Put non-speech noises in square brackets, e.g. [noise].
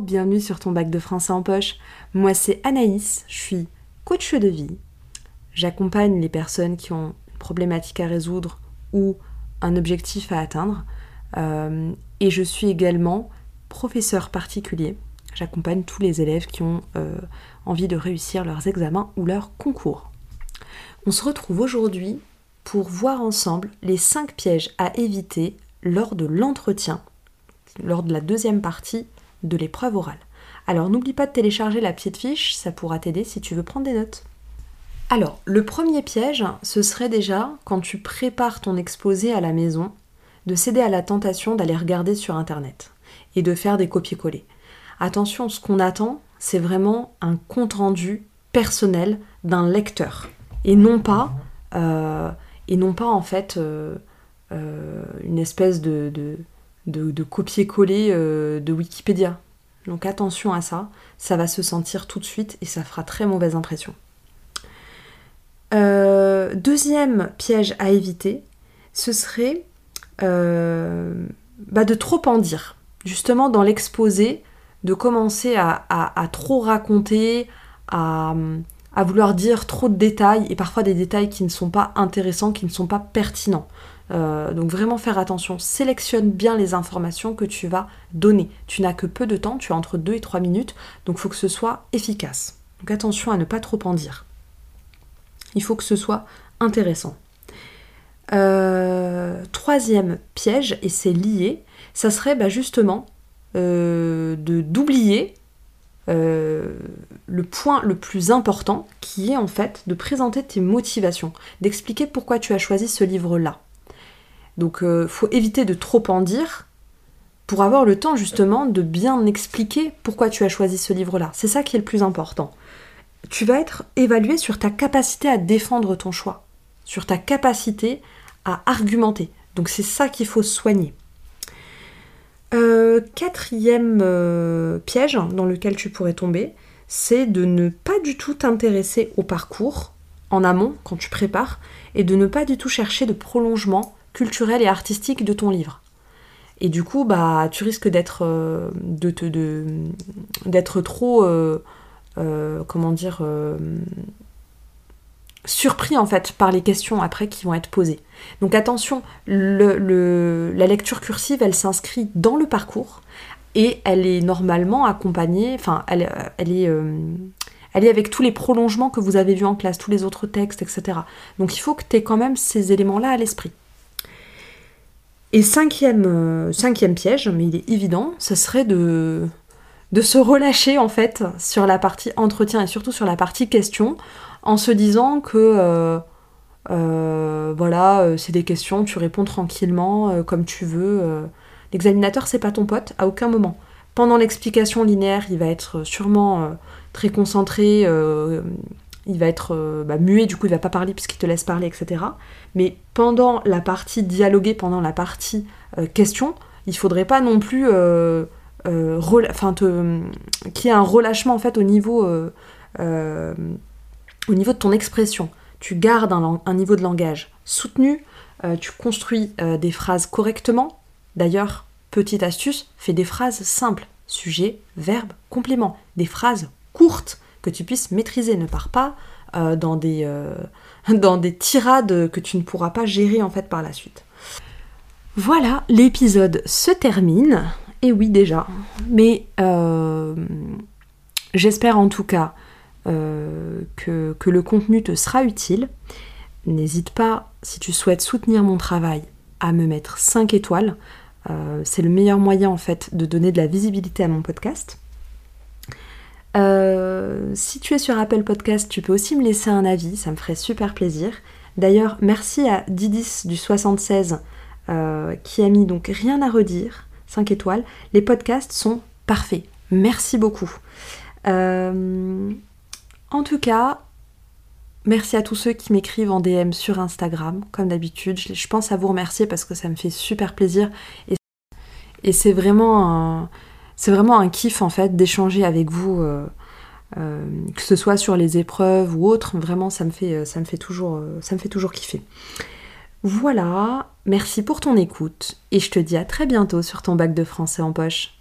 bienvenue sur ton bac de français en poche. Moi c'est Anaïs, je suis coach de vie. J'accompagne les personnes qui ont une problématique à résoudre ou un objectif à atteindre. Euh, et je suis également professeur particulier. J'accompagne tous les élèves qui ont euh, envie de réussir leurs examens ou leurs concours. On se retrouve aujourd'hui pour voir ensemble les 5 pièges à éviter lors de l'entretien, lors de la deuxième partie de l'épreuve orale. Alors n'oublie pas de télécharger la petite fiche, ça pourra t'aider si tu veux prendre des notes. Alors, le premier piège, ce serait déjà, quand tu prépares ton exposé à la maison, de céder à la tentation d'aller regarder sur Internet et de faire des copier-coller. Attention, ce qu'on attend, c'est vraiment un compte-rendu personnel d'un lecteur et non pas, euh, en fait euh, euh, une espèce de, copier-coller de Wikipédia. Donc attention à ça, ça va se sentir tout de suite et ça fera très mauvaise impression. deuxième piège à éviter, ce serait bah, de trop en dire. Justement, dans l'exposé, de commencer à trop raconter, à, à vouloir dire trop de détails et parfois des détails qui ne sont pas intéressants, qui ne sont pas pertinents. Euh, donc vraiment faire attention, sélectionne bien les informations que tu vas donner. Tu n'as que peu de temps, tu as entre 2 et 3 minutes, donc il faut que ce soit efficace. Donc attention à ne pas trop en dire. Il faut que ce soit intéressant. Euh, troisième piège, et c'est lié, ça serait bah, justement euh, d'oublier euh, le point le plus important qui est en fait de présenter tes motivations, d'expliquer pourquoi tu as choisi ce livre-là. Donc il euh, faut éviter de trop en dire pour avoir le temps justement de bien expliquer pourquoi tu as choisi ce livre-là. C'est ça qui est le plus important. Tu vas être évalué sur ta capacité à défendre ton choix, sur ta capacité à argumenter. Donc c'est ça qu'il faut soigner. Euh, quatrième euh, piège dans lequel tu pourrais tomber, c'est de ne pas du tout t'intéresser au parcours en amont quand tu prépares et de ne pas du tout chercher de prolongement culturel et artistique de ton livre. Et du coup, bah, tu risques d'être euh, trop comment dire surpris en fait par les questions après qui vont être posées. Donc attention, la lecture cursive, elle s'inscrit dans le parcours et elle est normalement accompagnée, enfin elle, elle est... Euh, elle est avec tous les prolongements que vous avez vus en classe, tous les autres textes, etc. Donc il faut que tu aies quand même ces éléments-là à l'esprit. Et cinquième, euh, cinquième piège, mais il est évident, ce serait de, de se relâcher en fait sur la partie entretien et surtout sur la partie question en se disant que euh, euh, voilà, euh, c'est des questions, tu réponds tranquillement, comme tu veux. L'examinateur, c'est pas ton pote à aucun moment. Pendant l'explication linéaire, il va être sûrement très concentré, il va être bah, muet, du coup il va pas parler puisqu'il te laisse parler, etc. Mais pendant la partie dialoguée, pendant la partie question, il faudrait pas non plus qu'il y ait un relâchement en fait au niveau au niveau de ton expression, tu gardes un, niveau de langage soutenu, euh, tu construis euh, des phrases correctement. D'ailleurs, petite astuce, fais des phrases simples. Sujet, verbe, complément. Des phrases courtes que tu puisses maîtriser. Ne pars pas euh, dans, des, [laughs] dans des tirades que tu ne pourras pas gérer en fait par la suite. Voilà, l'épisode se termine. Et oui déjà. Mais j'espère en tout cas euh, que, le contenu te sera utile. N'hésite pas, si tu souhaites soutenir mon travail, à me mettre 5 étoiles. Euh, c'est le meilleur moyen en fait de donner de la visibilité à mon podcast. Euh, si tu es sur Apple Podcast, tu peux aussi me laisser un avis, ça me ferait super plaisir. D'ailleurs, merci à Didis du 76 qui a mis donc rien à redire, 5 étoiles. Les podcasts sont parfaits. Merci beaucoup. En tout cas, merci à tous ceux qui m'écrivent en DM sur Instagram, comme d'habitude. Je, pense à vous remercier parce que ça me fait super plaisir. Et, c'est vraiment un, kiff en fait d'échanger avec vous. Euh, euh, que ce soit sur les épreuves ou autres, vraiment toujours, ça me fait toujours kiffer. Voilà, merci pour ton écoute et je te dis à très bientôt sur ton bac de français en poche.